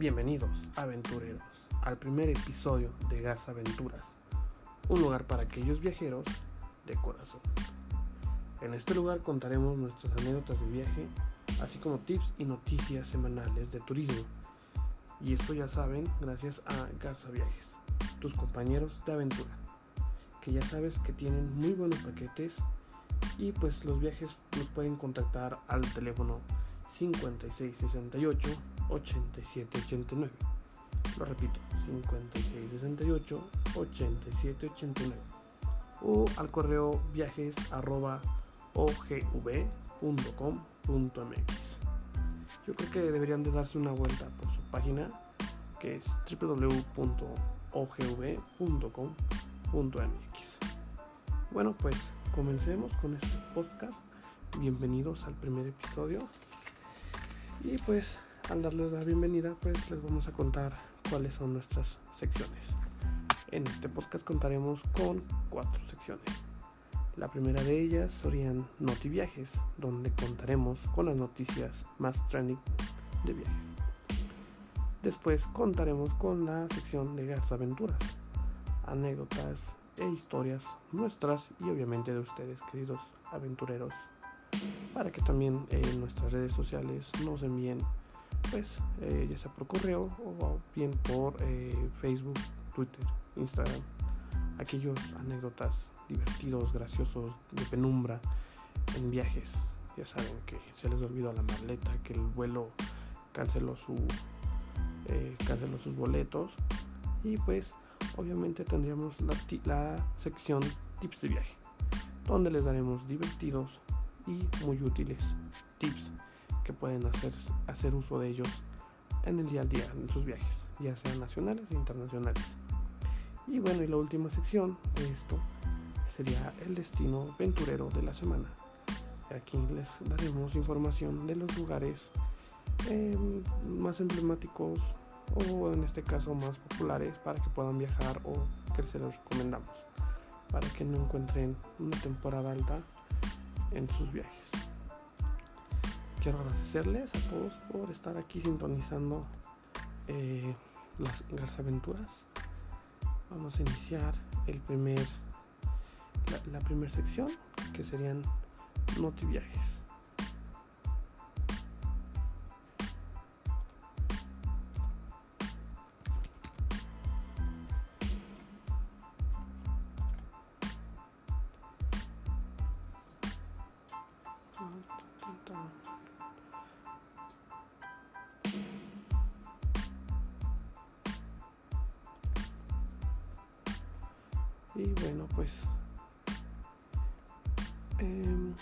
Bienvenidos, aventureros, al primer episodio de Garza Aventuras, un lugar para aquellos viajeros de corazón. En este lugar contaremos nuestras anécdotas de viaje, así como tips y noticias semanales de turismo. Y esto ya saben, gracias a Garza Viajes, tus compañeros de aventura, que ya sabes que tienen muy buenos paquetes y pues los viajes los pueden contactar al teléfono 5668 8789. Lo repito, 5668 8789 o al correo viajes. Yo creo que deberían de darse una vuelta por su página que es www.ogv.com.mx. Bueno, pues comencemos con este podcast. Bienvenidos al primer episodio. Y pues al darles la bienvenida, pues les vamos a contar cuáles son nuestras secciones. En este podcast contaremos con cuatro secciones. La primera de ellas serían Notiviajes, donde contaremos con las noticias más trending de viajes. Después contaremos con la sección de Gas Aventuras, anécdotas e historias nuestras y obviamente de ustedes, queridos aventureros, para que también en nuestras redes sociales nos envíen, pues, eh, ya sea por correo o bien por eh, Facebook, Twitter, Instagram, aquellos anécdotas divertidos, graciosos, de penumbra en viajes. Ya saben que se les olvidó la maleta, que el vuelo canceló su eh, canceló sus boletos y pues obviamente tendríamos la, la sección tips de viaje donde les daremos divertidos y muy útiles tips que pueden hacer, hacer uso de ellos en el día a día en sus viajes ya sean nacionales e internacionales y bueno y la última sección de esto sería el destino aventurero de la semana. Aquí les daremos información de los lugares eh, más emblemáticos o en este caso más populares para que puedan viajar o que se los recomendamos para que no encuentren una temporada alta en sus viajes. Quiero agradecerles a todos por estar aquí sintonizando eh, las aventuras. Vamos a iniciar el primer la, la primera sección, que serían notiviajes. Y bueno, pues Em,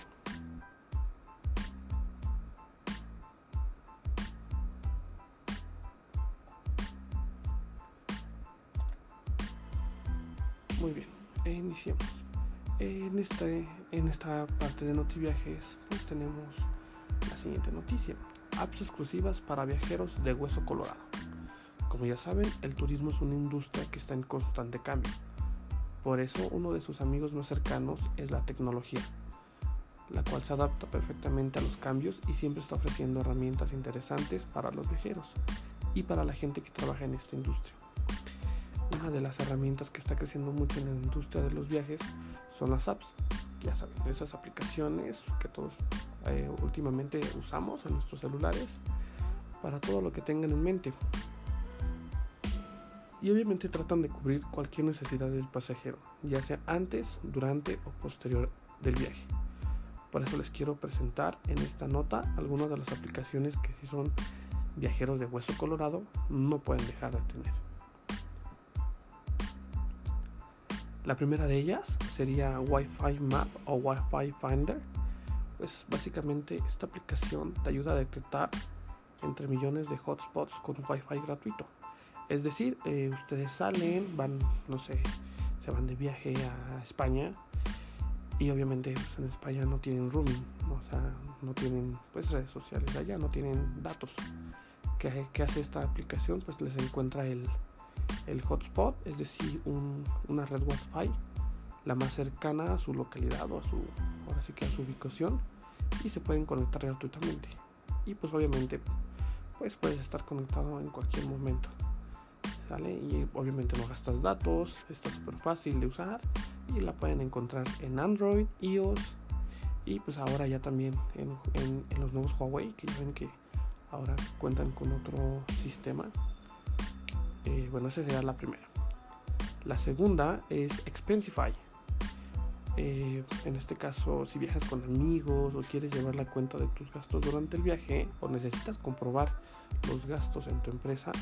muy bien, iniciemos. En, este, en esta parte de Notiviajes pues tenemos la siguiente noticia. Apps exclusivas para viajeros de Hueso Colorado. Como ya saben, el turismo es una industria que está en constante cambio. Por eso uno de sus amigos más cercanos es la tecnología la cual se adapta perfectamente a los cambios y siempre está ofreciendo herramientas interesantes para los viajeros y para la gente que trabaja en esta industria. Una de las herramientas que está creciendo mucho en la industria de los viajes son las apps. Ya saben, esas aplicaciones que todos eh, últimamente usamos en nuestros celulares para todo lo que tengan en mente. Y obviamente tratan de cubrir cualquier necesidad del pasajero, ya sea antes, durante o posterior del viaje. Por eso les quiero presentar en esta nota algunas de las aplicaciones que si son viajeros de hueso colorado no pueden dejar de tener. La primera de ellas sería Wi-Fi Map o Wi-Fi Finder. Pues básicamente esta aplicación te ayuda a detectar entre millones de hotspots con Wi-Fi gratuito. Es decir, eh, ustedes salen, van, no sé, se van de viaje a España y obviamente pues, en España no tienen rooming, o sea, no tienen pues redes sociales allá, no tienen datos. ¿Qué, hace esta aplicación? Pues les encuentra el, el hotspot, es decir, un, una red Wi-Fi, la más cercana a su localidad o a su, ahora sí que a su ubicación, y se pueden conectar gratuitamente. Y pues obviamente pues puedes estar conectado en cualquier momento. Y obviamente no gastas datos, está súper fácil de usar y la pueden encontrar en Android, iOS y pues ahora ya también en, los nuevos Huawei que ya ven que ahora cuentan con otro sistema. Eh, bueno, esa sería la primera. La segunda es Expensify. Eh, en este caso, si viajas con amigos o quieres llevar la cuenta de tus gastos durante el viaje o necesitas comprobar los gastos en tu empresa,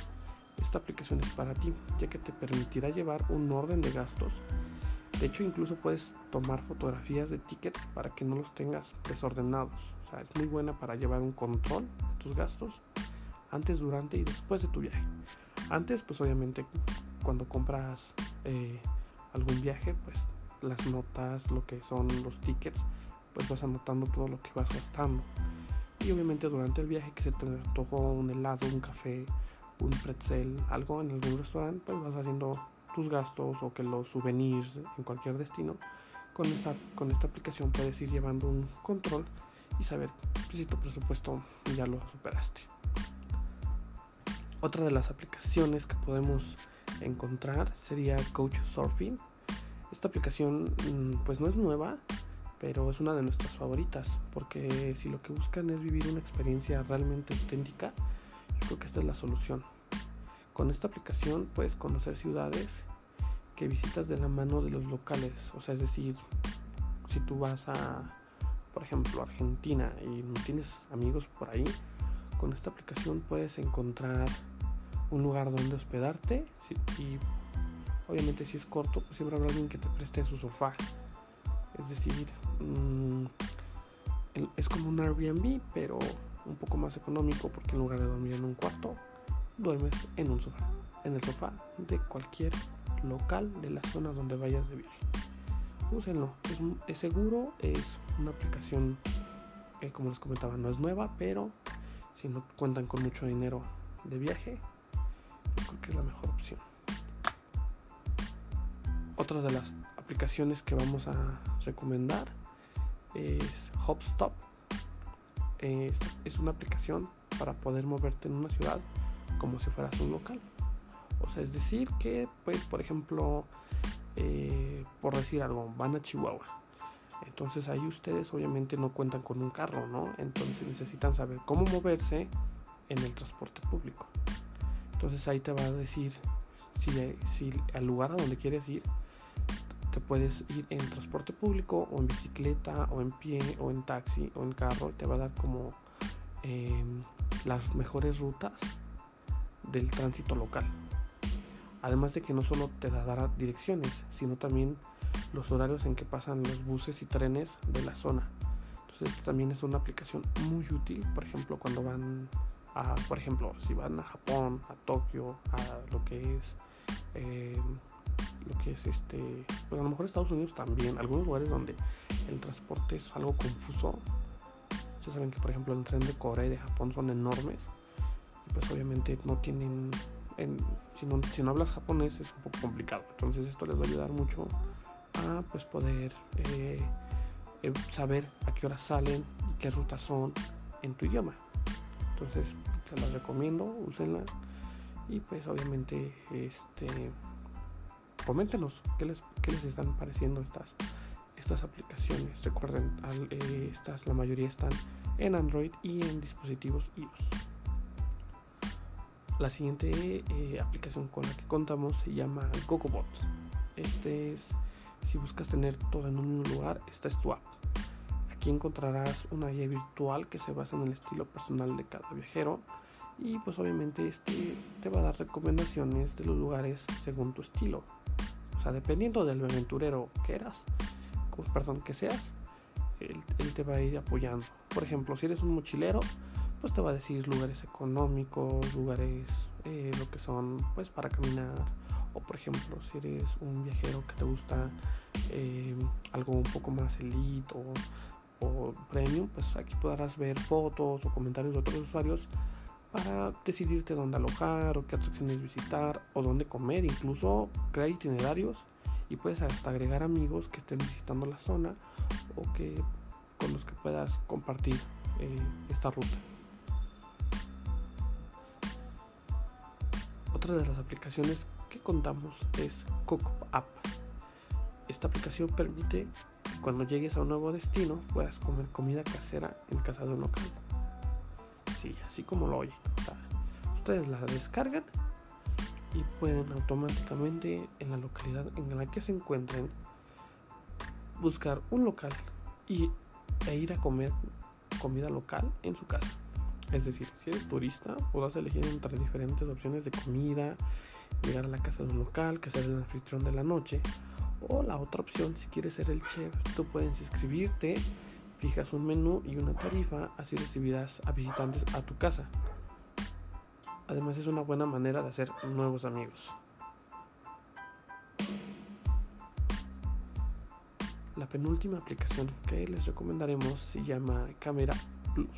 esta aplicación es para ti, ya que te permitirá llevar un orden de gastos. De hecho, incluso puedes tomar fotografías de tickets para que no los tengas desordenados. O sea, es muy buena para llevar un control de tus gastos antes, durante y después de tu viaje. Antes, pues obviamente cuando compras eh, algún viaje, pues las notas, lo que son los tickets, pues vas anotando todo lo que vas gastando. Y obviamente durante el viaje que se te un helado, un café, un pretzel, algo en algún restaurante, pues vas haciendo tus gastos o que los souvenirs en cualquier destino. Con esta, con esta aplicación puedes ir llevando un control y saber si tu presupuesto ya lo superaste. Otra de las aplicaciones que podemos encontrar sería Coach Surfing. Esta aplicación mm, pues no es nueva, pero es una de nuestras favoritas porque si lo que buscan es vivir una experiencia realmente auténtica, creo que esta es la solución. Con esta aplicación puedes conocer ciudades que visitas de la mano de los locales, o sea, es decir, si tú vas a por ejemplo, Argentina y no tienes amigos por ahí, con esta aplicación puedes encontrar un lugar donde hospedarte y obviamente si es corto, pues siempre habrá alguien que te preste su sofá. Es decir, mm, es como un Airbnb, pero un poco más económico porque en lugar de dormir en un cuarto, duermes en un sofá, en el sofá de cualquier local de la zona donde vayas de viaje. Úsenlo, es, seguro, es una aplicación, como les comentaba, no es nueva, pero si no cuentan con mucho dinero de viaje, yo creo que es la mejor opción. Otra de las aplicaciones que vamos a recomendar es Hopstop. Es, una aplicación para poder moverte en una ciudad como si fueras un local. O sea, es decir que, pues, por ejemplo, eh, por decir algo, van a Chihuahua entonces ahí ustedes obviamente no cuentan con un carro, ¿no? Entonces necesitan saber cómo moverse en el transporte público. Entonces ahí te va a decir si al lugar a donde quieres ir, te puedes ir en transporte público o en bicicleta o en pie o en taxi o en carro. Te va a dar como em, las mejores rutas del tránsito local. Además de que no solo te dará direcciones, sino también los horarios en que pasan los buses y trenes de la zona. Entonces también es una aplicación muy útil, por ejemplo, cuando van a, por ejemplo, si van a Japón, a Tokio, a lo que es, eh, lo que es este, pues a lo mejor Estados Unidos también, algunos lugares donde el transporte es algo confuso. Ya saben que, por ejemplo, el tren de Corea y de Japón son enormes y pues obviamente no tienen, si, no, si no hablas japonés es un poco complicado. Entonces esto les va a ayudar mucho pues poder eh, eh, saber a qué horas salen y qué rutas son en tu idioma. Entonces se las recomiendo, úsenla y pues obviamente este coméntenos qué les, qué les están pareciendo estas, estas aplicaciones. Recuerden, eh, estas la mayoría están en Android y en dispositivos iOS. La siguiente aplicación con la que contamos se llama GoGoBot. Este es si buscas tener todo en un lugar, esta es tu app. Aquí encontrarás una guía virtual que se basa en el estilo personal de cada viajero y pues obviamente este te va a dar recomendaciones de los lugares según tu estilo. O sea, dependiendo del aventurero que eras, pues, perdón, que seas, él, te va a ir apoyando. Por ejemplo, si eres un mochilero, pues te va a decir lugares económicos, lugares eh, lo que son pues para caminar o por ejemplo si eres un viajero que te gusta eh, algo un poco más elite o, premium pues aquí podrás ver fotos o comentarios de otros usuarios para decidirte dónde alojar o qué atracciones visitar o dónde comer incluso crear itinerarios y puedes hasta agregar amigos que estén visitando la zona o que con los que puedas compartir eh, esta ruta Otra de las aplicaciones que contamos es Cook App. Esta aplicación permite que cuando llegues a un nuevo destino puedas comer comida casera en casa de un local. Sí, así como lo oyen. ustedes la descargan y pueden automáticamente en la localidad en la que se encuentren buscar un local y, e ir a comer comida local en su casa. Es decir, si eres turista, podrás elegir entre diferentes opciones de comida, llegar a la casa de un local, que sea el anfitrión de la noche, o la otra opción, si quieres ser el chef, tú puedes inscribirte, fijas un menú y una tarifa, así recibirás a visitantes a tu casa. Además es una buena manera de hacer nuevos amigos. La penúltima aplicación que les recomendaremos se llama Camera Plus.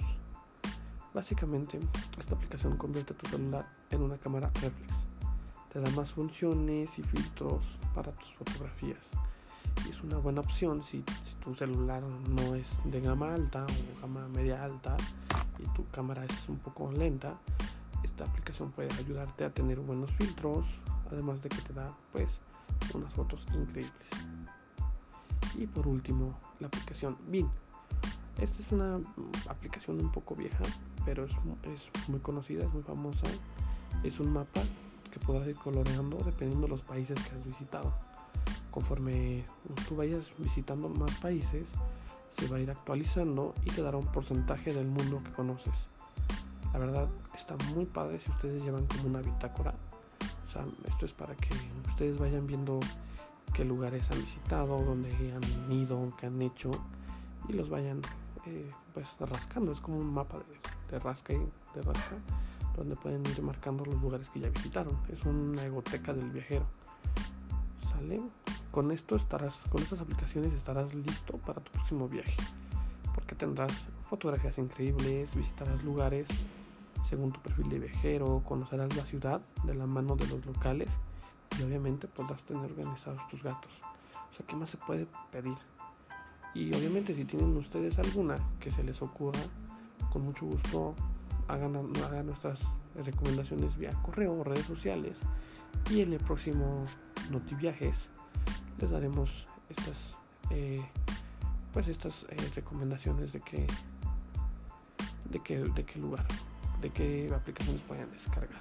Básicamente, esta aplicación convierte tu celular en una cámara reflex. Te da más funciones y filtros para tus fotografías. Es una buena opción si, si, tu celular no es de gama alta o gama media alta y tu cámara es un poco lenta. Esta aplicación puede ayudarte a tener buenos filtros, además de que te da pues unas fotos increíbles. Y por último, la aplicación BIN. Esta es una aplicación un poco vieja, pero es, es muy conocida, es muy famosa. Es un mapa que podrás ir coloreando dependiendo de los países que has visitado. Conforme tú vayas visitando más países, se va a ir actualizando y te dará un porcentaje del mundo que conoces. La verdad está muy padre si ustedes llevan como una bitácora. O sea, esto es para que ustedes vayan viendo qué lugares han visitado, dónde han ido, qué han hecho y los vayan eh, pues rascando. Es como un mapa de, rasca y de rasca donde pueden ir marcando los lugares que ya visitaron. Es una egoteca del viajero. ¿Sale? Con esto estarás, con estas aplicaciones estarás listo para tu próximo viaje. Porque tendrás fotografías increíbles, visitarás lugares según tu perfil de viajero, conocerás la ciudad de la mano de los locales y obviamente podrás tener organizados tus gatos. O sea, ¿qué más se puede pedir? Y obviamente si tienen ustedes alguna que se les ocurra, con mucho gusto hagan, hagan nuestras recomendaciones vía correo o redes sociales. Y en el próximo Notiviajes les daremos estas eh, pues estas eh, recomendaciones de que de qué de qué lugar, de qué aplicaciones pueden descargar.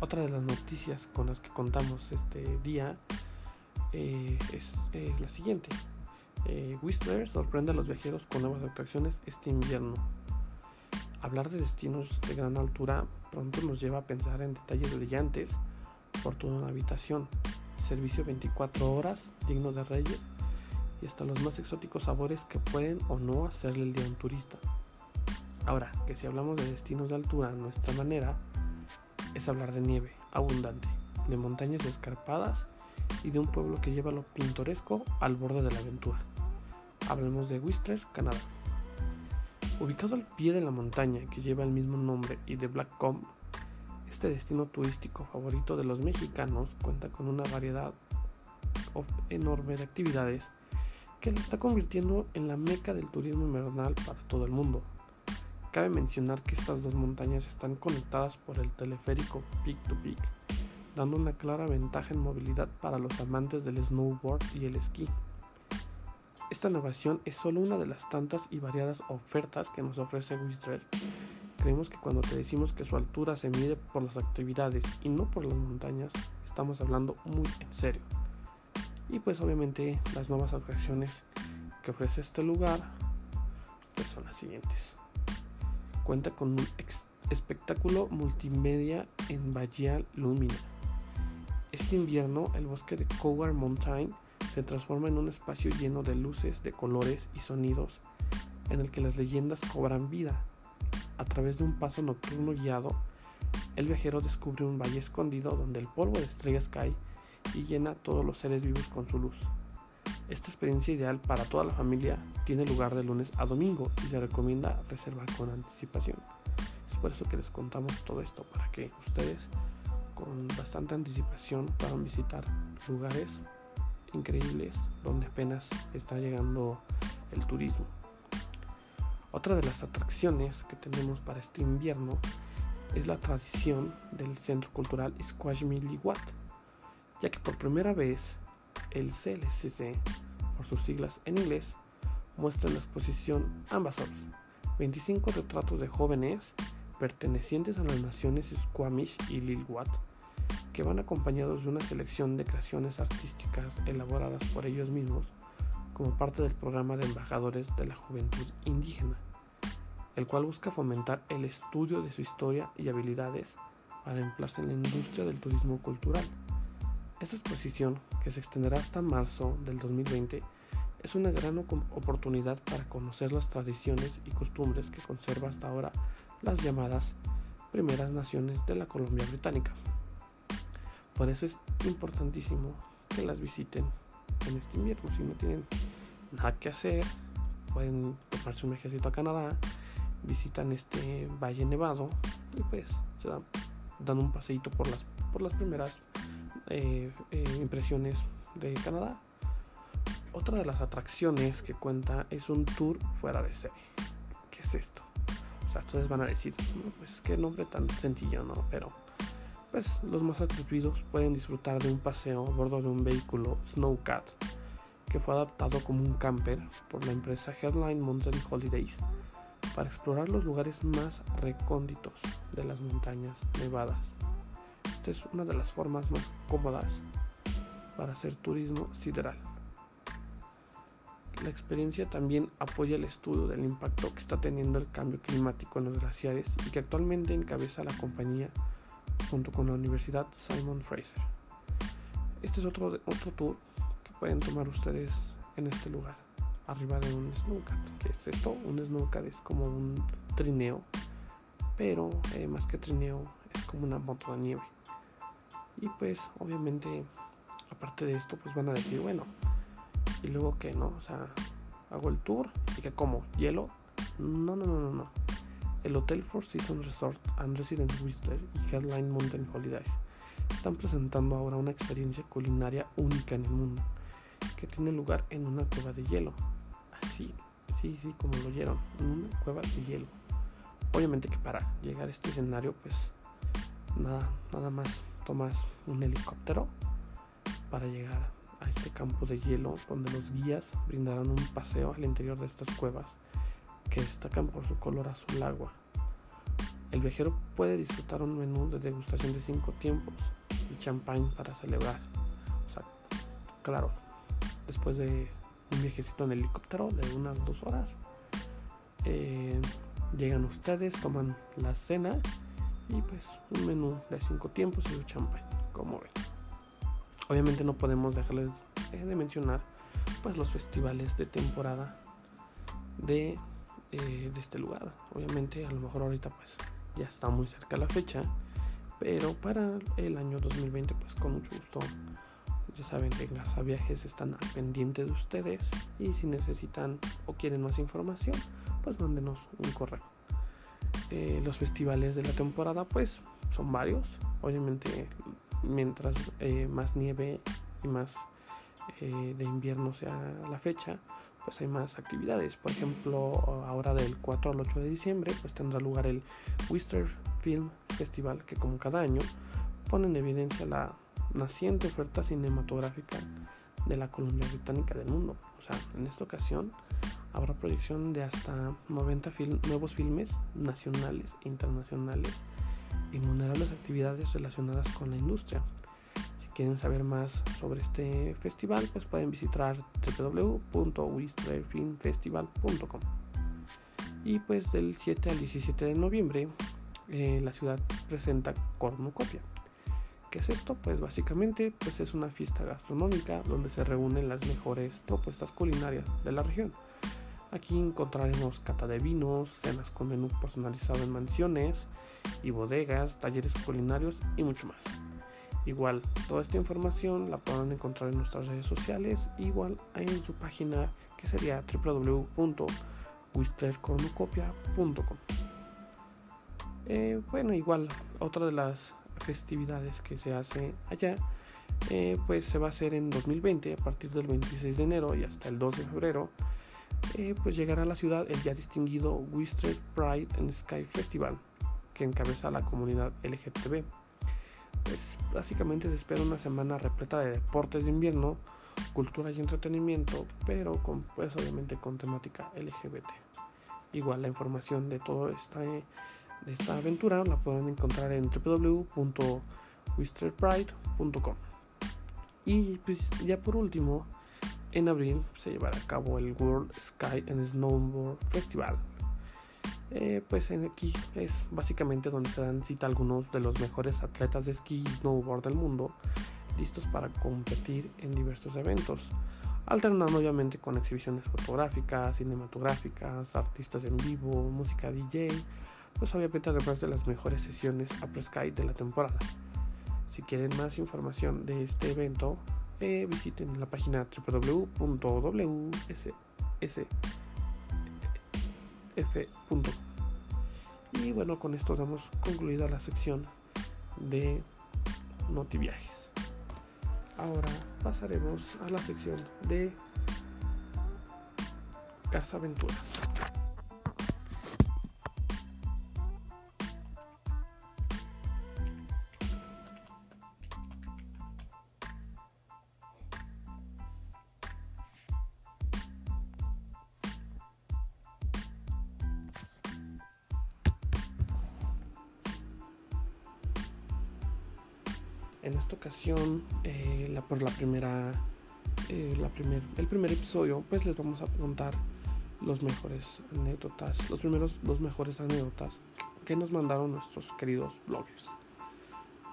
Otra de las noticias con las que contamos este día eh, es, la siguiente. Whistler sorprende a los viajeros con nuevas atracciones este invierno. Hablar de destinos de gran altura pronto nos lleva a pensar en detalles brillantes por toda una habitación, servicio 24 horas, digno de reyes y hasta los más exóticos sabores que pueden o no hacerle el día a un turista. Ahora, que si hablamos de destinos de altura nuestra manera, es hablar de nieve abundante, de montañas escarpadas y de un pueblo que lleva lo pintoresco al borde de la aventura. Hablemos de Whistler, Canadá. Ubicado al pie de la montaña que lleva el mismo nombre y de Blackcomb, este destino turístico favorito de los mexicanos cuenta con una variedad enorme de actividades que lo está convirtiendo en la meca del turismo invernal para todo el mundo. Cabe mencionar que estas dos montañas están conectadas por el teleférico Peak to Peak, dando una clara ventaja en movilidad para los amantes del snowboard y el esquí. Esta innovación es solo una de las tantas y variadas ofertas que nos ofrece Whistler. Creemos que cuando te decimos que su altura se mide por las actividades y no por las montañas, estamos hablando muy en serio. Y pues obviamente las nuevas atracciones que ofrece este lugar pues son las siguientes cuenta con un espectáculo multimedia en Bahía Lumina. Este invierno, el bosque de Cougar Mountain se transforma en un espacio lleno de luces, de colores y sonidos, en el que las leyendas cobran vida. A través de un paso nocturno guiado, el viajero descubre un valle escondido donde el polvo de estrellas cae y llena todos los seres vivos con su luz. Esta experiencia ideal para toda la familia tiene lugar de lunes a domingo y se recomienda reservar con anticipación. Es por eso que les contamos todo esto, para que ustedes con bastante anticipación puedan visitar lugares increíbles donde apenas está llegando el turismo. Otra de las atracciones que tenemos para este invierno es la tradición del Centro Cultural Squamish-Liwat, ya que por primera vez el CLCC, por sus siglas en inglés, muestra en la exposición Ambassadors 25 retratos de jóvenes pertenecientes a las naciones Squamish y Lilwat, que van acompañados de una selección de creaciones artísticas elaboradas por ellos mismos como parte del programa de embajadores de la juventud indígena, el cual busca fomentar el estudio de su historia y habilidades para emplearse en la industria del turismo cultural. Esta exposición, que se extenderá hasta marzo del 2020, es una gran oportunidad para conocer las tradiciones y costumbres que conserva hasta ahora las llamadas primeras naciones de la Colombia británica. Por eso es importantísimo que las visiten en este invierno. Si no tienen nada que hacer, pueden tomarse un viajecito a Canadá, visitan este valle nevado y pues se dan, un paseito por las, por las primeras eh, eh, impresiones de Canadá otra de las atracciones que cuenta es un tour fuera de serie. ¿Qué es esto? O sea, ustedes van a decir, pues qué nombre tan sencillo, ¿no? Pero, pues los más atrevidos pueden disfrutar de un paseo a bordo de un vehículo Snowcat que fue adaptado como un camper por la empresa Headline Mountain Holidays para explorar los lugares más recónditos de las montañas nevadas. Esta es una de las formas más cómodas para hacer turismo sideral. La experiencia también apoya el estudio del impacto que está teniendo el cambio climático en los glaciares y que actualmente encabeza la compañía junto con la Universidad Simon Fraser. Este es otro, otro tour que pueden tomar ustedes en este lugar, arriba de un snowcat. ¿Qué es esto? Un snowcat es como un trineo, pero eh, más que trineo es como una moto de nieve. Y pues obviamente, aparte de esto, pues van a decir, bueno, y luego que no, o sea, hago el tour y que como, hielo. No, no, no, no, no. El Hotel Four Seasons Resort and Residence Whistler y Headline Mountain Holidays están presentando ahora una experiencia culinaria única en el mundo, que tiene lugar en una cueva de hielo. Así, sí, sí, como lo oyeron, en una cueva de hielo. Obviamente que para llegar a este escenario, pues nada, nada más tomas un helicóptero para llegar a este campo de hielo donde los guías brindarán un paseo al interior de estas cuevas que destacan por su color azul agua. El viajero puede disfrutar un menú de degustación de cinco tiempos y champán para celebrar. O sea, claro, después de un viajecito en helicóptero de unas dos horas, eh, llegan ustedes, toman la cena y pues un menú de cinco tiempos y un champán, como ven. Obviamente no podemos dejarles de mencionar pues los festivales de temporada de, eh, de este lugar. Obviamente a lo mejor ahorita pues ya está muy cerca la fecha, pero para el año 2020 pues con mucho gusto ya saben que las viajes están al pendiente de ustedes y si necesitan o quieren más información pues mándenos un correo. Eh, los festivales de la temporada pues son varios, obviamente mientras eh, más nieve y más eh, de invierno sea la fecha, pues hay más actividades. Por ejemplo, ahora del 4 al 8 de diciembre, pues tendrá lugar el Wister Film Festival, que como cada año pone en evidencia la naciente oferta cinematográfica de la Columbia Británica del mundo. O sea, en esta ocasión habrá proyección de hasta 90 nuevos filmes nacionales e internacionales innumerables actividades relacionadas con la industria. Si quieren saber más sobre este festival, pues pueden visitar www.wisterfilmfestival.com. Y pues del 7 al 17 de noviembre, eh, la ciudad presenta Cornucopia. ¿Qué es esto? Pues básicamente pues es una fiesta gastronómica donde se reúnen las mejores propuestas culinarias de la región. Aquí encontraremos cata de vinos, cenas con menú personalizado en mansiones, y bodegas, talleres culinarios y mucho más. Igual, toda esta información la podrán encontrar en nuestras redes sociales, igual en su página que sería www.wistercornucopia.com. Eh, bueno, igual, otra de las festividades que se hace allá, eh, pues se va a hacer en 2020, a partir del 26 de enero y hasta el 2 de febrero, eh, pues llegará a la ciudad el ya distinguido Wister Pride and Sky Festival, que encabeza la comunidad LGTB. Pues básicamente se espera una semana repleta de deportes de invierno, cultura y entretenimiento, pero con, pues obviamente con temática LGBT. Igual la información de todo esta, de esta aventura la pueden encontrar en www.wisterpride.com. Y pues ya por último, en abril se llevará a cabo el World Sky and Snowboard Festival. Eh, pues en aquí es básicamente donde se dan cita algunos de los mejores atletas de esquí y snowboard del mundo, listos para competir en diversos eventos, alternando obviamente con exhibiciones fotográficas, cinematográficas, artistas en vivo, música DJ, pues obviamente además de las mejores sesiones Upper Sky de la temporada. Si quieren más información de este evento, eh, visiten la página www.wssf.com. Y bueno, con esto damos concluida la sección de Notiviajes. Ahora pasaremos a la sección de Garza Aventuras. Eh, la, por la primera, eh, la primer, el primer episodio, pues les vamos a contar los mejores anécdotas, los primeros, los mejores anécdotas que nos mandaron nuestros queridos bloggers.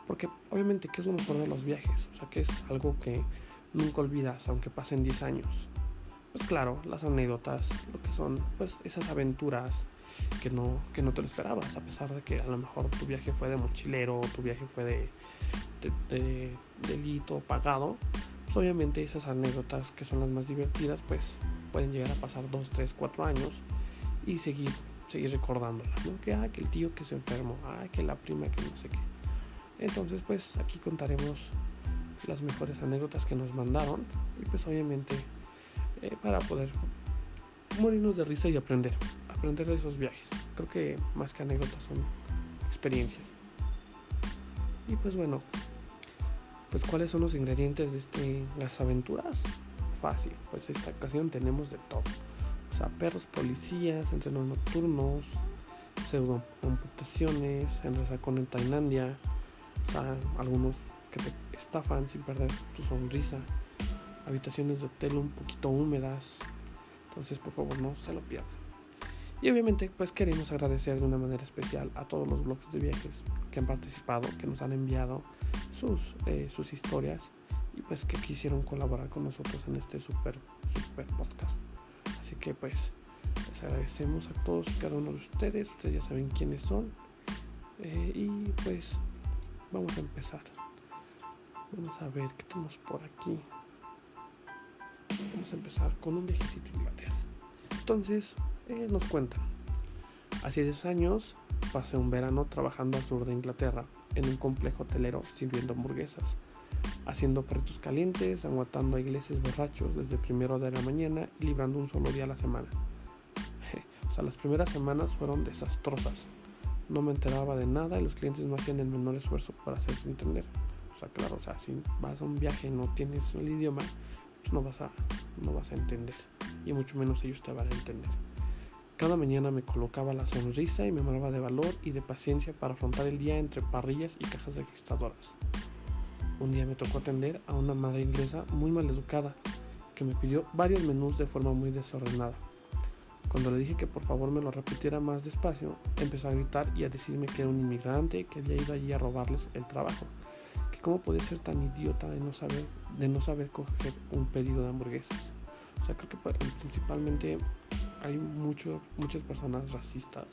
Porque obviamente, ¿qué es lo mejor de los viajes? O sea, que es algo que nunca olvidas, aunque pasen 10 años. Pues claro, las anécdotas, lo que son, pues esas aventuras que no, que no te lo esperabas, a pesar de que a lo mejor tu viaje fue de mochilero, tu viaje fue de de, delito pagado, pues obviamente esas anécdotas que son las más divertidas, pues pueden llegar a pasar 2, 3, 4 años y seguir, seguir recordándolas, ¿no? Que, ah, que el tío que se enfermó, ah, que la prima que no sé qué. Entonces, pues aquí contaremos las mejores anécdotas que nos mandaron y pues obviamente eh, para poder morirnos de risa y aprender, aprender de esos viajes. Creo que más que anécdotas son experiencias. Y pues bueno, pues cuáles son los ingredientes de este, las aventuras. Fácil, pues esta ocasión tenemos de todo. Perros policías, entrenos nocturnos, pseudo amputaciones, en en Tailandia, algunos que te estafan sin perder tu sonrisa, habitaciones de hotel un poquito húmedas, entonces por favor no se lo pierdan. Y obviamente pues queremos agradecer de una manera especial a todos los blogs de viajes que han participado, que nos han enviado sus, eh, sus historias y pues que quisieron colaborar con nosotros en este super, super podcast. Así que pues les agradecemos a todos y cada uno de ustedes. Ustedes ya saben quiénes son. Eh, y pues vamos a empezar. Vamos a ver qué tenemos por aquí. Vamos a empezar con un viajecito a Inglaterra. Entonces, eh, nos cuentan. Hace 10 años pasé un verano trabajando al sur de Inglaterra en un complejo hotelero sirviendo hamburguesas, haciendo perritos calientes, aguantando a ingleses borrachos desde primero de la mañana y librando un solo día a la semana. o sea, las primeras semanas fueron desastrosas. No me enteraba de nada y los clientes no hacían el menor esfuerzo para hacerse entender. O sea, claro, o sea, si vas a un viaje y no tienes el idioma, pues no vas a, no vas a entender. Y mucho menos ellos te van a entender. Cada mañana me colocaba la sonrisa y me armaba de valor y de paciencia para afrontar el día entre parrillas y cajas registradoras. Un día me tocó atender a una madre inglesa muy mal educada que me pidió varios menús de forma muy desordenada. Cuando le dije que por favor me lo repitiera más despacio, empezó a gritar y a decirme que era un inmigrante que había ido allí a robarles el trabajo. Que cómo podía ser tan idiota de no saber, de no saber coger un pedido de hamburguesas. O sea, creo que principalmente hay mucho, muchas personas racistas,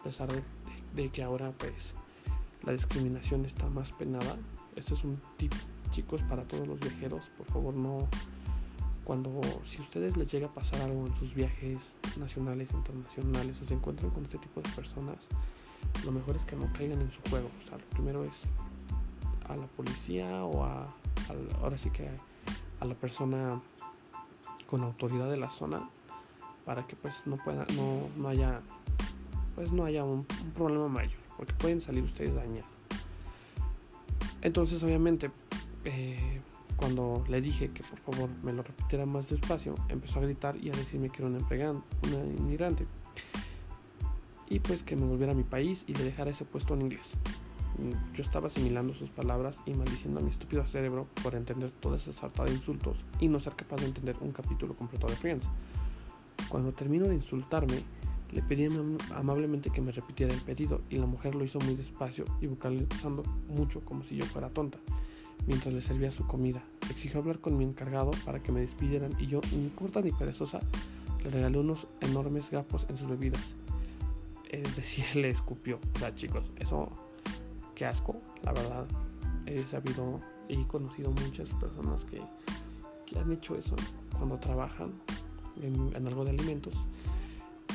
a pesar de, que ahora pues la discriminación está más penada. Este es un tip, chicos, para todos los viajeros. Por favor, no. Cuando, si ustedes les llega a pasar algo en sus viajes nacionales, internacionales, o se encuentran con este tipo de personas, lo mejor es que no caigan en su juego. O sea, lo primero es a la policía o a, ahora sí que a la persona con autoridad de la zona para que pues no pueda no, no haya pues no haya un, problema mayor porque pueden salir ustedes dañados. Entonces, obviamente, eh, cuando le dije que por favor me lo repitiera más despacio, empezó a gritar y a decirme que era una, una inmigrante. Y pues que me volviera a mi país y le dejara ese puesto en inglés. Yo estaba asimilando sus palabras y maldiciendo a mi estúpido cerebro por entender toda esa sarta de insultos y no ser capaz de entender un capítulo completo de Friends. Cuando terminó de insultarme, le pedí amablemente que me repitiera el pedido y la mujer lo hizo muy despacio y vocalizando mucho como si yo fuera tonta, mientras le servía su comida. Exigió hablar con mi encargado para que me despidieran y yo, ni corta ni perezosa, le regalé unos enormes gapos en sus bebidas. Es decir, le escupió. O chicos, eso, qué asco, la verdad. He sabido y conocido muchas personas que, que han hecho eso cuando trabajan en algo de alimentos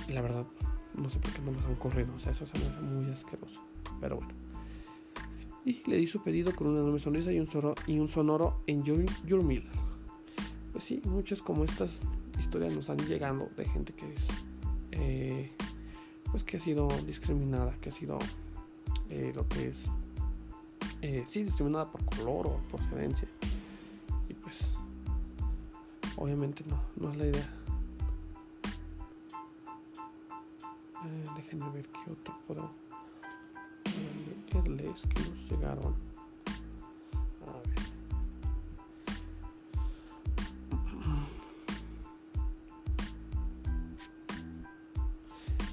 y la verdad, no sé por qué no nos han corrido. O sea, eso se me hace muy asqueroso. Pero bueno. Y le di su pedido con una enorme sonrisa y un, sonoro, y un sonoro en your, meal. Pues sí, muchas como estas historias nos han llegado de gente que es. Eh, pues que ha sido discriminada, que ha sido eh, lo que es. Eh, sí, discriminada por color o procedencia. Y pues. Obviamente no, no es la idea. Eh, déjenme ver qué otro puedo leerles que nos llegaron. A ver.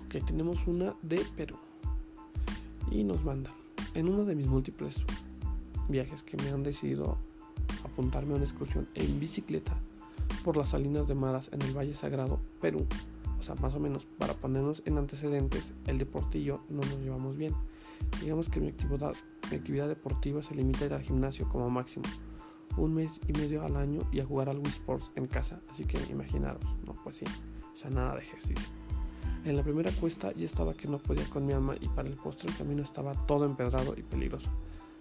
Ok, tenemos una de Perú. Y nos mandan. En uno de mis múltiples viajes que me han decidido apuntarme a una excursión en bicicleta por las salinas de Maras en el Valle Sagrado, Perú, o sea, más o menos, para ponernos en antecedentes, el deportillo no nos llevamos bien. Digamos que mi actividad, deportiva se limita a ir al gimnasio como máximo, un mes y medio al año y a jugar al Wii Sports en casa, así que imaginaros, no, pues sí, o sea, nada de ejercicio. En la primera cuesta ya estaba que no podía con mi alma y para el postre el camino estaba todo empedrado y peligroso.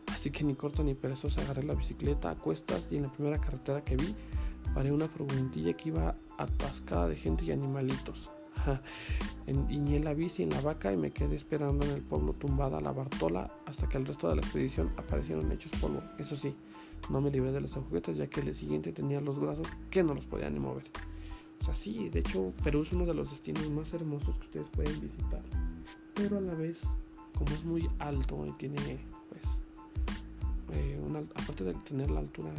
Así que ni corta ni perezosa agarré la bicicleta a cuestas y en la primera carretera que vi paré una furgonetilla que iba atascada de gente y animalitos. Iñé la bici en la vaca y me quedé esperando en el pueblo tumbada la Bartola hasta que el resto de la expedición aparecieron hechos polvo. Eso sí, no me libré de los agujetas ya que el siguiente tenía los brazos que no los podían ni mover. O sea, sí, de hecho Perú es uno de los destinos más hermosos que ustedes pueden visitar. Pero a la vez, como es muy alto y tiene, pues, eh, una, aparte de tener la altura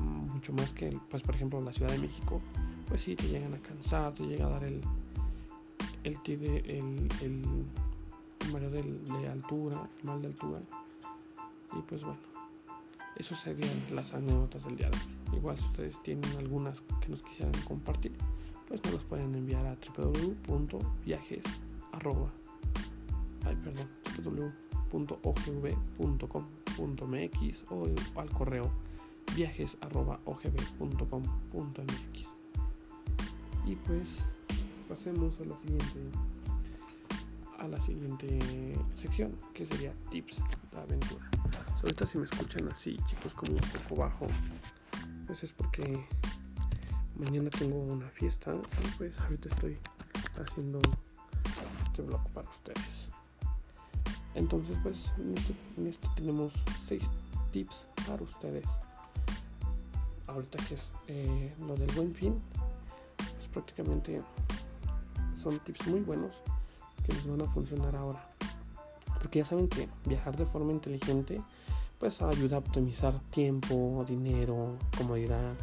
mucho más que, pues por ejemplo, la Ciudad de México, pues sí, te llegan a cansar, te llega a dar el, el, el, el, mareo de, de, altura, el mal de altura. Y pues bueno, eso serían las anécdotas del día de hoy. Igual si ustedes tienen algunas que nos quisieran compartir, pues nos las pueden enviar a www.viajes ay perdón www.ogv.com.mx o al correo viajes.ogb.com.mx. Y pues pasemos a la siguiente a la siguiente sección que sería tips de aventura. Ahorita si me escuchan así, chicos, como un poco bajo, pues es porque mañana tengo una fiesta y pues ahorita estoy haciendo este blog para ustedes. Entonces, pues en este, este tenemos 6 tips para ustedes ahorita que es eh, lo del buen fin, pues prácticamente son tips muy buenos que les van a funcionar ahora. Porque ya saben que viajar de forma inteligente pues ayuda a optimizar tiempo, dinero, comodidad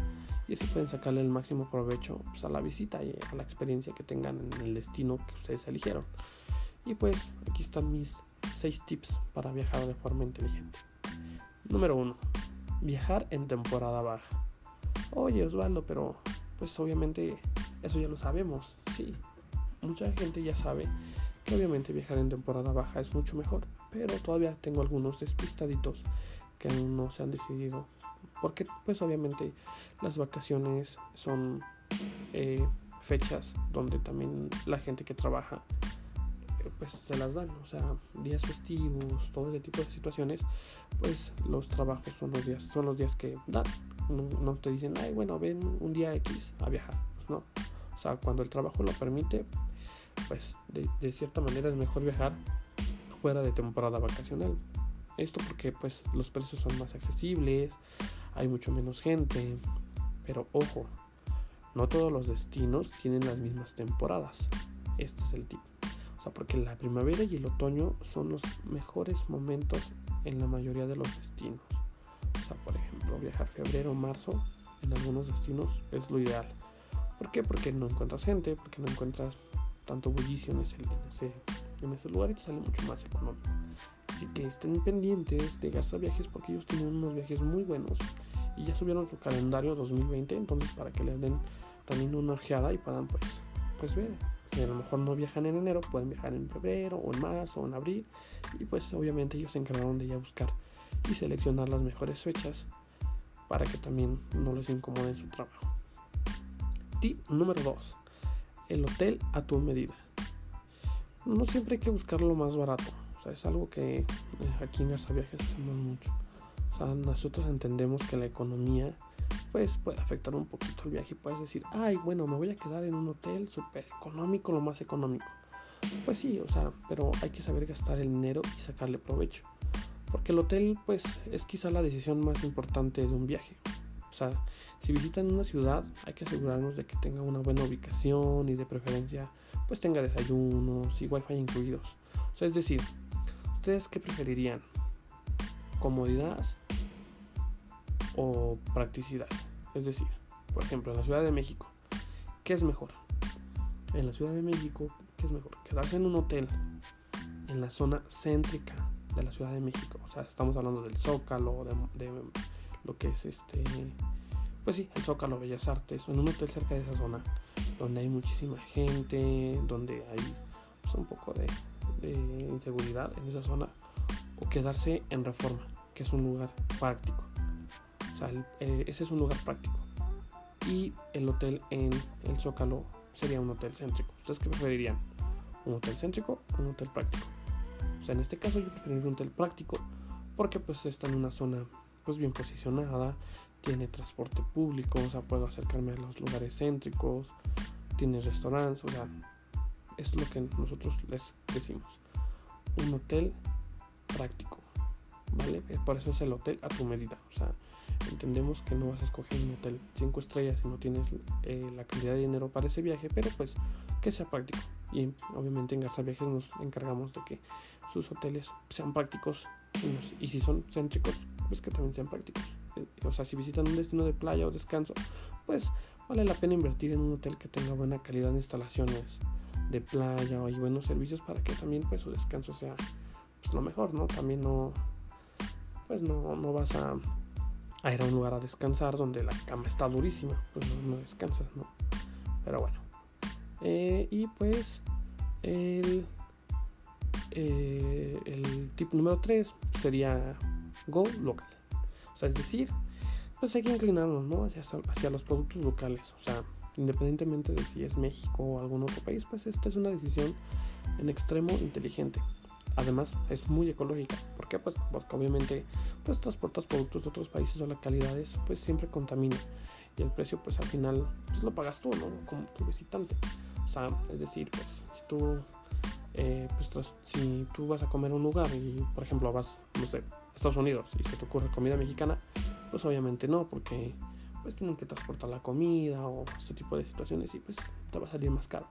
y así pueden sacarle el máximo provecho pues, a la visita y a la experiencia que tengan en el destino que ustedes eligieron. Y pues aquí están mis 6 tips para viajar de forma inteligente. Número 1. Viajar en temporada baja. Oye Osvaldo, pero pues obviamente eso ya lo sabemos, sí. Mucha gente ya sabe que obviamente viajar en temporada baja es mucho mejor, pero todavía tengo algunos despistaditos que aún no se han decidido. Porque pues obviamente las vacaciones son eh, fechas donde también la gente que trabaja eh, pues se las dan, o sea, días festivos, todo ese tipo de situaciones, pues los trabajos son los días, son los días que dan no, te dicen, ay, bueno, ven un día X a viajar. Pues no. O sea, cuando el trabajo lo permite, pues de, cierta manera es mejor viajar fuera de temporada vacacional. Esto porque pues los precios son más accesibles, hay mucho menos gente, pero ojo, no todos los destinos tienen las mismas temporadas. Este es el tipo. O sea, porque la primavera y el otoño son los mejores momentos en la mayoría de los destinos. O sea, por ejemplo, viajar febrero o marzo en algunos destinos es lo ideal. ¿Por qué? Porque no encuentras gente, porque no encuentras tanto bullicio en ese, en ese, lugar y te sale mucho más económico. Así que estén pendientes de Garza Viajes porque ellos tienen unos viajes muy buenos y ya subieron su calendario 2020, entonces para que les den también una ojeada y puedan pues, pues ver. Si a lo mejor no viajan en enero, pueden viajar en febrero o en marzo o en abril y pues obviamente ellos se encargaron de ya buscar y seleccionar las mejores fechas para que también no les incomode en su trabajo. Tip número 2. El hotel a tu medida. No siempre hay que buscar lo más barato. O sea, es algo que eh, aquí en Garza Viajes hacemos mucho. O sea, nosotros entendemos que la economía pues puede afectar un poquito el viaje y puedes decir, ay, bueno, me voy a quedar en un hotel súper económico, lo más económico. Pues sí, o sea, pero hay que saber gastar el dinero y sacarle provecho. Porque el hotel, pues, es quizá la decisión más importante de un viaje. O sea, si visitan una ciudad, hay que asegurarnos de que tenga una buena ubicación y de preferencia, pues tenga desayunos y wifi incluidos. O sea, es decir, ¿ustedes qué preferirían? ¿Comodidad o practicidad? Es decir, por ejemplo, en la Ciudad de México, ¿qué es mejor? En la Ciudad de México, ¿qué es mejor? Quedarse en un hotel en la zona céntrica de la Ciudad de México. O sea, estamos hablando del Zócalo, de, lo que es este, pues sí, el Zócalo, Bellas Artes, en un hotel cerca de esa zona, donde hay muchísima gente, donde hay pues, un poco de, inseguridad en esa zona, o quedarse en Reforma, que es un lugar práctico. O sea, eh, ese es un lugar práctico. Y el hotel en el Zócalo sería un hotel céntrico. ¿Ustedes qué preferirían? ¿Un hotel céntrico o un hotel práctico? en este caso yo preferiría un hotel práctico porque pues está en una zona pues bien posicionada, tiene transporte público, o sea, puedo acercarme a los lugares céntricos, tiene restaurantes, o sea, es lo que nosotros les decimos. Un hotel práctico, ¿vale? Eh, por eso es el hotel a tu medida, o sea, entendemos que no vas a escoger un hotel 5 estrellas si no tienes eh, la cantidad de dinero para ese viaje, pero pues que sea práctico. Y obviamente en Garza Viajes nos encargamos de que sus hoteles sean prácticos y si son céntricos, pues que también sean prácticos. Eh, o sea, si visitan un destino de playa o descanso, pues vale la pena invertir en un hotel que tenga buena calidad de instalaciones de playa y buenos servicios para que también pues su descanso sea pues, lo mejor, ¿no? También no pues no, no vas a, ir a un lugar a descansar donde la cama está durísima, pues no, descansas, ¿no? Pero bueno. Eh, y pues el eh, el tipo número 3 sería Go local. O sea, es decir, pues hay que inclinarnos ¿no? hacia, hacia los productos locales. O sea, independientemente de si es México o algún otro país, pues esta es una decisión en extremo inteligente. Además, es muy ecológica. ¿Por qué? Pues porque obviamente pues transportas productos de otros países o localidades, pues siempre contamina. Y el precio, pues al final, pues lo pagas tú, ¿no? Como tu visitante. O sea, es decir, pues si tú eh, pues si tú vas a comer a un lugar y por ejemplo vas, no sé, Estados Unidos y se te ocurre comida mexicana, pues obviamente no, porque pues tienen que transportar la comida o este tipo de situaciones y pues te va a salir más caro.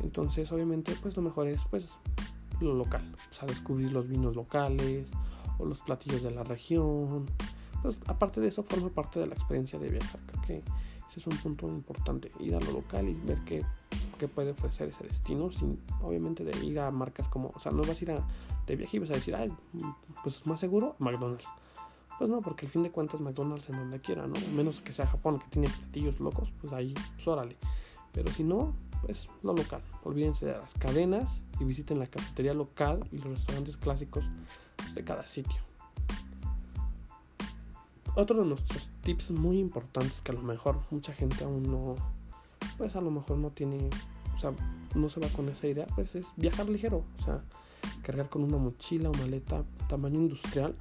Entonces obviamente pues lo mejor es pues lo local, o sea, descubrir los vinos locales o los platillos de la región. Pues aparte de eso forma parte de la experiencia de viajar, creo que ese es un punto importante, ir a lo local y ver que que puede ofrecer ese destino sin obviamente de ir a marcas como, o sea, no vas a ir a, de viaje y vas a decir, ay, pues más seguro McDonald's. Pues no, porque al fin de cuentas McDonald's en donde quiera, ¿no? Menos que sea Japón, que tiene platillos locos, pues ahí, pues órale. Pero si no, pues lo local. Olvídense de las cadenas y visiten la cafetería local y los restaurantes clásicos de cada sitio. Otro de nuestros tips muy importantes que a lo mejor mucha gente aún no, pues a lo mejor no tiene, o sea, no se va con esa idea, pues es viajar ligero, o sea, cargar con una mochila o maleta tamaño industrial,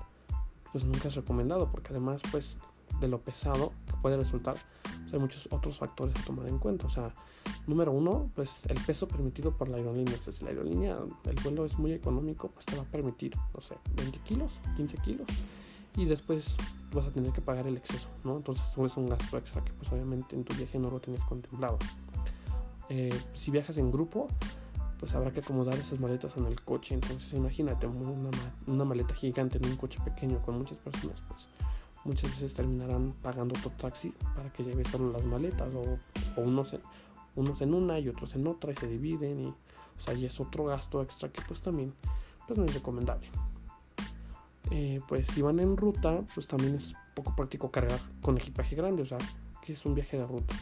pues nunca es recomendado, porque además, pues de lo pesado que puede resultar, pues hay muchos otros factores a tomar en cuenta. O sea, número uno, pues el peso permitido por la aerolínea. O sea, si la aerolínea, el vuelo es muy económico, pues te va a permitir, no sé, 20 kilos, 15 kilos. Y después vas a tener que pagar el exceso, ¿no? Entonces es un gasto extra que pues obviamente en tu viaje no lo tienes contemplado. Eh, si viajas en grupo, pues habrá que acomodar esas maletas en el coche. Entonces imagínate una, maleta gigante en un coche pequeño con muchas personas, pues muchas veces terminarán pagando otro taxi para que lleve solo las maletas o, o unos, en, unos en una y otros en otra y se dividen y o sea, y es otro gasto extra que pues también pues no es recomendable. Eh, pues si van en ruta, pues también es poco práctico cargar con equipaje grande, o sea, que es un viaje de ruta.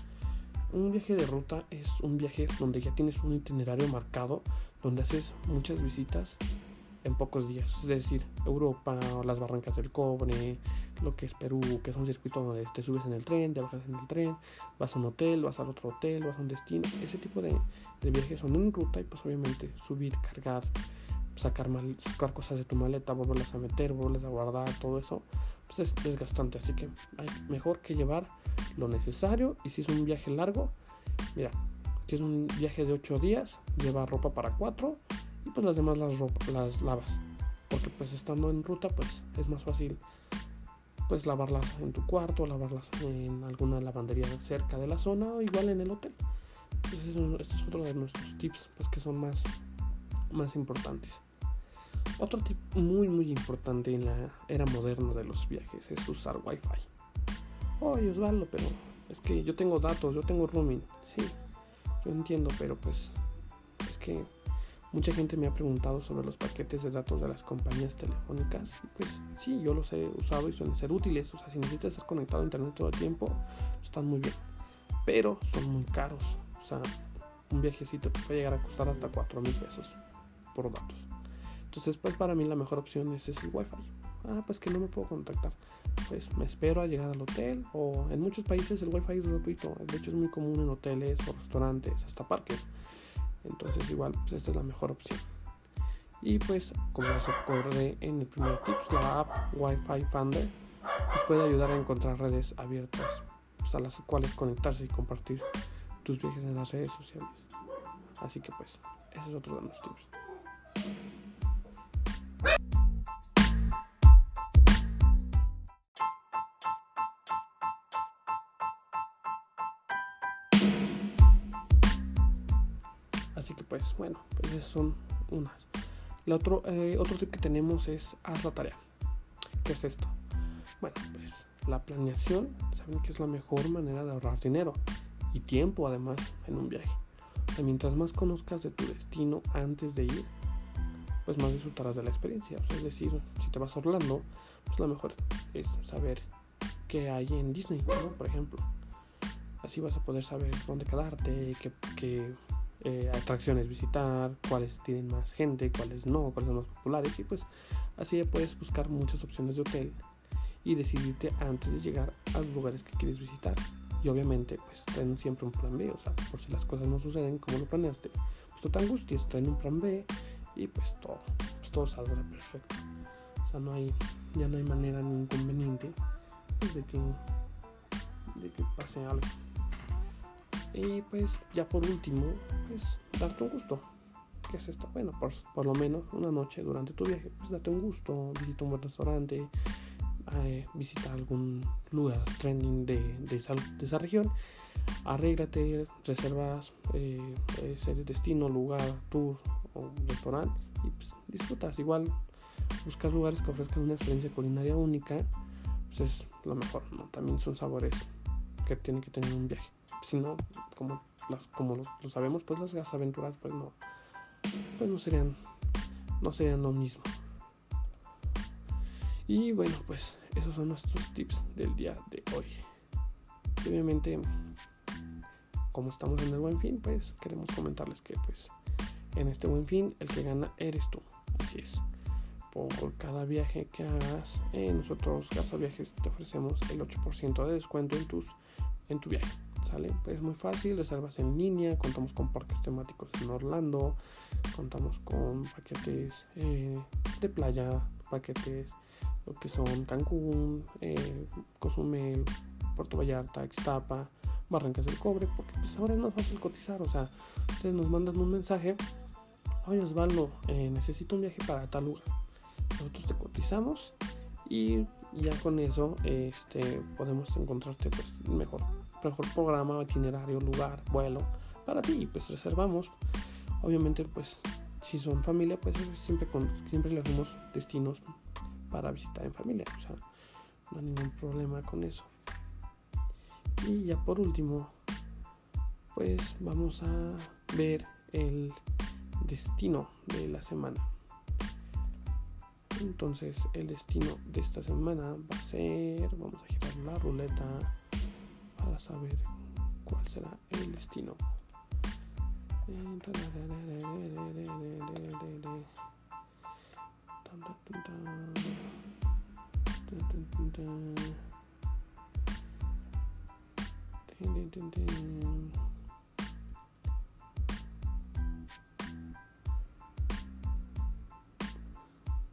Un viaje de ruta es un viaje donde ya tienes un itinerario marcado, donde haces muchas visitas en pocos días. Es decir, Europa, las barrancas del cobre, lo que es Perú, que es un circuito donde te subes en el tren, te bajas en el tren, vas a un hotel, vas al otro hotel, vas a un destino. Ese tipo de, de viajes son en ruta y pues obviamente subir, cargar, sacar, mal, sacar cosas de tu maleta, volverlas a meter, volverlas a guardar, todo eso, pues es desgastante. Así que hay mejor que llevar lo necesario y si es un viaje largo, mira, si es un viaje de 8 días, lleva ropa para 4 y pues las demás las, las lavas. Porque pues estando en ruta pues es más fácil pues lavarlas en tu cuarto, lavarlas en alguna lavandería cerca de la zona o igual en el hotel. Entonces este es otro de nuestros tips pues que son más, más importantes. Otro tip muy muy importante en la era moderna de los viajes es usar wifi. Oye Osvaldo, pero es que yo tengo datos, yo tengo roaming. Sí, yo entiendo, pero pues es que Mucha gente me ha preguntado sobre los paquetes de datos de las compañías telefónicas. Pues sí, yo los he usado y suelen ser útiles. O sea, si necesitas estar conectado a internet todo el tiempo, están muy bien. Pero son muy caros. O sea, un viajecito te puede llegar a costar hasta 4 mil pesos por datos. Entonces, pues para mí la mejor opción es ese Wi-Fi. Ah, pues que no me puedo contactar. Pues me espero a llegar al hotel. O en muchos países el Wi-Fi es gratuito. De hecho, es muy común en hoteles o restaurantes, hasta parques entonces igual pues esta es la mejor opción y pues como les ocurre en el primer tips la app Wi-Fi Finder nos puede ayudar a encontrar redes abiertas pues, a las cuales conectarse y compartir tus viajes en las redes sociales así que pues ese es otro de los tips Bueno, pues esas son unas. La otro, eh, otro tip que tenemos es haz la tarea. ¿Qué es esto? Bueno, pues la planeación, saben que es la mejor manera de ahorrar dinero y tiempo además en un viaje. mientras más conozcas de tu destino antes de ir, pues más disfrutarás de la experiencia. Es decir, si te vas a Orlando, pues lo mejor es saber qué hay en Disney, Por ejemplo. Así vas a poder saber dónde quedarte, qué, qué eh, atracciones visitar, cuáles tienen más gente, cuáles no, cuáles son más populares y pues así puedes buscar muchas opciones de hotel y decidirte antes de llegar a los lugares que quieres visitar y obviamente pues traen siempre un plan B, o sea, por si las cosas no suceden como lo planeaste, pues no te angusties, traen un plan B y pues todo, pues todo saldrá perfecto. O sea, no hay, ya no hay manera ni inconveniente pues, de que, de que pase algo. Y pues ya por último, pues darte un gusto. ¿Qué es esto? Bueno, por, por lo menos una noche durante tu viaje, pues date un gusto, visita un buen restaurante, eh, visita algún lugar trending de, de, esa, de esa región, arréglate, reservas eh, ese destino, lugar, tour o restaurante y pues disfrutas. Igual buscar lugares que ofrezcan una experiencia culinaria única, pues es lo mejor, ¿no? También son sabores que tiene que tener un viaje. Si no, como, las, como lo, sabemos, pues las aventuras pues no, pues no serían, no serían lo mismo. Y bueno, pues esos son nuestros tips del día de hoy. obviamente, como estamos en el buen fin, pues queremos comentarles que pues en este buen fin el que gana eres tú. Así es por cada viaje que hagas, eh, nosotros Gasta Viajes te ofrecemos el 8% de descuento en, tus, en tu viaje. ¿Sale? Es muy fácil, reservas en línea, contamos con parques temáticos en Orlando, contamos con paquetes eh, de playa, paquetes lo que son Cancún, eh, Cozumel, Puerto Vallarta, Ixtapa, Barrancas del Cobre, porque pues ahora es más fácil cotizar, o sea, ustedes nos mandan un mensaje, oye Osvaldo, eh, necesito un viaje para tal lugar, nosotros te cotizamos y ya con eso este, podemos encontrarte pues mejor, mejor programa, itinerario, lugar, vuelo para ti y pues reservamos, obviamente pues si son familia pues siempre, con, siempre le hacemos destinos para visitar en familia, o sea, no hay ningún problema con eso. Y ya por último, pues vamos a ver el destino de la semana. Entonces el destino de esta semana va a ser, vamos a girar la ruleta para saber cuál será el destino.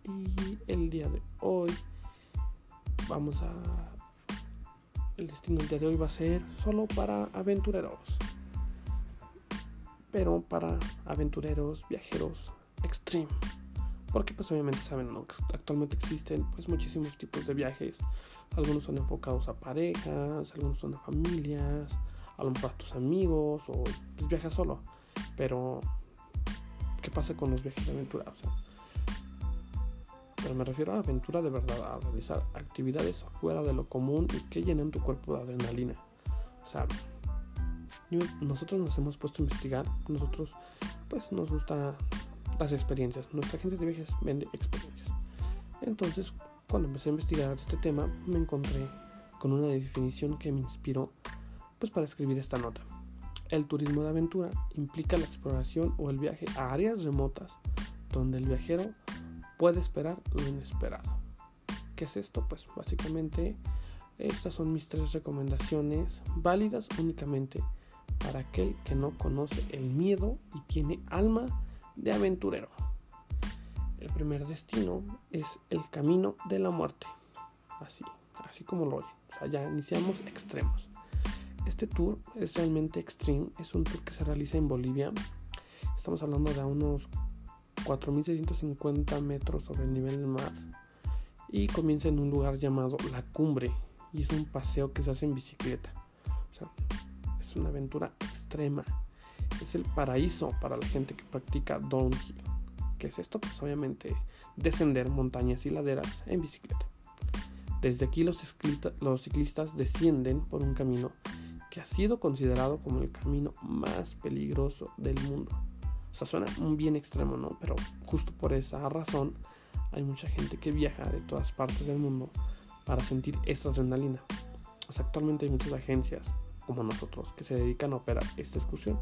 Y el día de hoy vamos a... El destino día de hoy va a ser solo para aventureros. Pero para aventureros, viajeros, extreme. Porque pues obviamente saben, ¿no? actualmente existen pues muchísimos tipos de viajes. Algunos son enfocados a parejas, algunos son a familias, a lo mejor a tus amigos o pues viajas solo. Pero, ¿qué pasa con los viajes de aventura? O sea, me refiero a aventura de verdad, a realizar actividades fuera de lo común y que llenen tu cuerpo de adrenalina. O sea, nosotros nos hemos puesto a investigar, nosotros pues nos gusta las experiencias. Nuestra agencia de viajes vende experiencias. Entonces, cuando empecé a investigar este tema, me encontré con una definición que me inspiró pues para escribir esta nota. El turismo de aventura implica la exploración o el viaje a áreas remotas donde el viajero puede esperar lo inesperado. ¿Qué es esto? Pues básicamente estas son mis tres recomendaciones válidas únicamente para aquel que no conoce el miedo y tiene alma de aventurero. El primer destino es el camino de la muerte. Así, así como lo oyen. O sea, ya iniciamos extremos. Este tour es realmente extreme. Es un tour que se realiza en Bolivia. Estamos hablando de unos 4.650 metros sobre el nivel del mar. Y comienza en un lugar llamado La Cumbre. Y es un paseo que se hace en bicicleta. Es una aventura extrema es el paraíso para la gente que practica downhill. ¿Qué es esto? Pues obviamente descender montañas y laderas en bicicleta. Desde aquí los ciclistas descienden por un camino que ha sido considerado como el camino más peligroso del mundo. O sea, suena bien extremo, ¿no? Pero justo por esa razón hay mucha gente que viaja de todas partes del mundo para sentir esta adrenalina. O sea, actualmente hay muchas agencias como nosotros que se dedican a operar esta excursión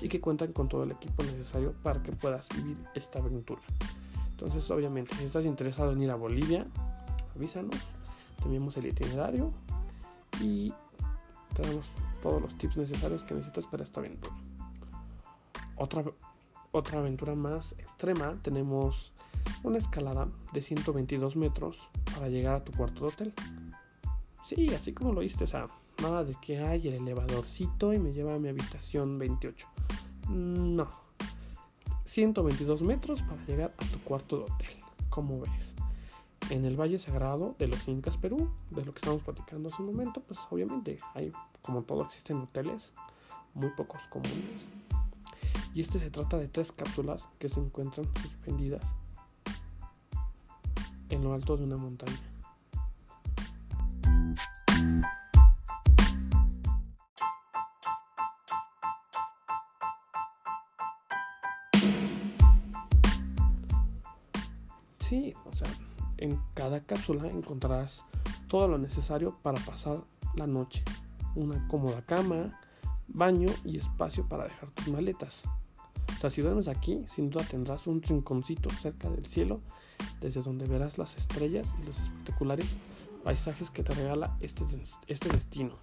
y que cuentan con todo el equipo necesario para que puedas vivir esta aventura. Entonces, obviamente, si estás interesado en ir a Bolivia, avísanos, tenemos el itinerario y tenemos todos los tips necesarios que necesitas para esta aventura. Otra, otra aventura más extrema, tenemos una escalada de 122 metros para llegar a tu cuarto de hotel. Sí, así como lo viste, o sea, Nada de que hay el elevadorcito y me lleva a mi habitación 28. No. 122 metros para llegar a tu cuarto de hotel. Como ves? En el Valle Sagrado de los Incas, Perú, de lo que estamos platicando hace un momento, pues obviamente hay, como todo, existen hoteles, muy pocos comunes. Y este se trata de tres cápsulas que se encuentran suspendidas en lo alto de una montaña. Sí, o sea, en cada cápsula encontrarás todo lo necesario para pasar la noche. Una cómoda cama, baño y espacio para dejar tus maletas. O sea, si duermes aquí, sin duda tendrás un rinconcito cerca del cielo, desde donde verás las estrellas y los espectaculares paisajes que te regala este, este destino.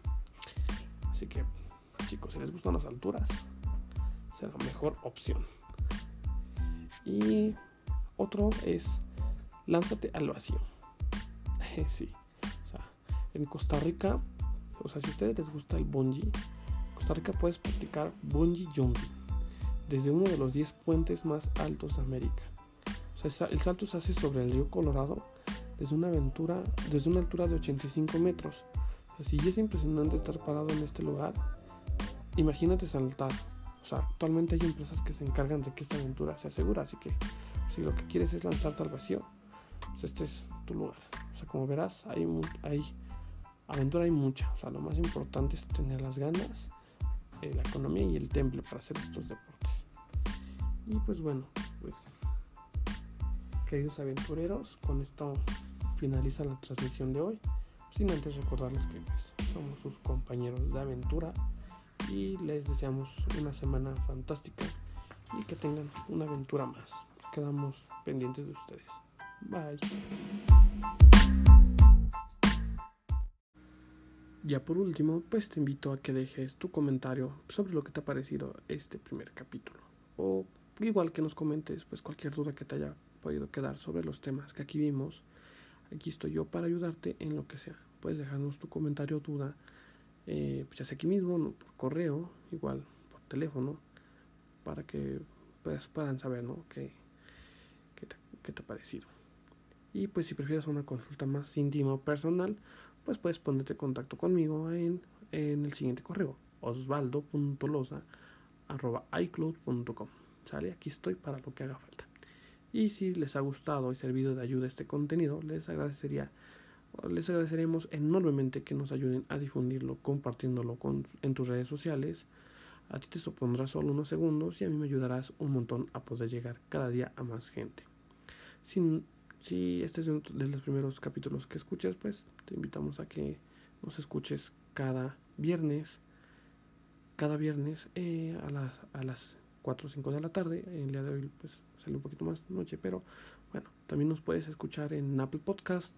Así que, chicos, si les gustan las alturas, será la mejor opción. Y otro es lánzate al vacío. sí. O sea, en Costa Rica O sea, si a ustedes les gusta el bungee, Costa puedes practicar bungee jumping desde uno de los 10 puentes más altos de América. Sea, el salto se hace sobre el río Colorado desde una aventura, desde una altura de 85 metros. O sea, si es impresionante estar parado en este lugar, imagínate saltar. O sea, actualmente hay empresas que se encargan de que esta aventura se asegura, así que si lo que quieres es lanzarte al vacío, pues este es tu lugar. O sea, como verás, hay, hay aventura hay mucha. O sea, lo más importante es tener las ganas, eh, la economía y el temple para hacer estos deportes. Y pues bueno, pues queridos aventureros, con esto finaliza la transmisión de hoy. Sin antes recordarles que pues, somos sus compañeros de aventura y les deseamos una semana fantástica y que tengan una aventura más. Quedamos pendientes de ustedes. Bye. Ya por último, pues te invito a que dejes tu comentario sobre lo que te ha parecido este primer capítulo. O igual que nos comentes pues cualquier duda que te haya podido quedar sobre los temas que aquí vimos. Aquí estoy yo para ayudarte en lo que sea. Puedes dejarnos tu comentario o duda, eh, pues ya sea aquí mismo, por correo, igual por teléfono, para que pues, puedan saber ¿no? qué, qué te ha parecido. Y pues si prefieres una consulta más íntima o personal, pues puedes ponerte en contacto conmigo en, el siguiente correo, osvaldo.losa.icloud.com. ¿Sale? Aquí estoy para lo que haga falta. Y si les ha gustado y servido de ayuda este contenido, les agradecería les agradeceremos enormemente que nos ayuden a difundirlo compartiéndolo con, en tus redes sociales. A ti te supondrá solo unos segundos y a mí me ayudarás un montón a poder llegar cada día a más gente. Sin, si este es uno de los primeros capítulos que escuchas, pues te invitamos a que nos escuches cada viernes, cada viernes eh, a, las, a las 4 o 5 de la tarde. El día de hoy pues sale un poquito más noche, pero bueno, también nos puedes escuchar en Apple Podcast,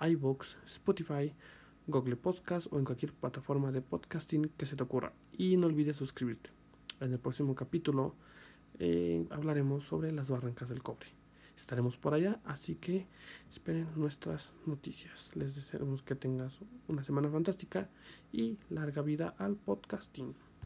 iBox, Spotify, Google Podcast o en cualquier plataforma de podcasting que se te ocurra. Y no olvides suscribirte. En el próximo capítulo eh, hablaremos sobre las barrancas del cobre estaremos por allá, así que esperen nuestras noticias. Les deseamos que tengas una semana fantástica y larga vida al podcasting.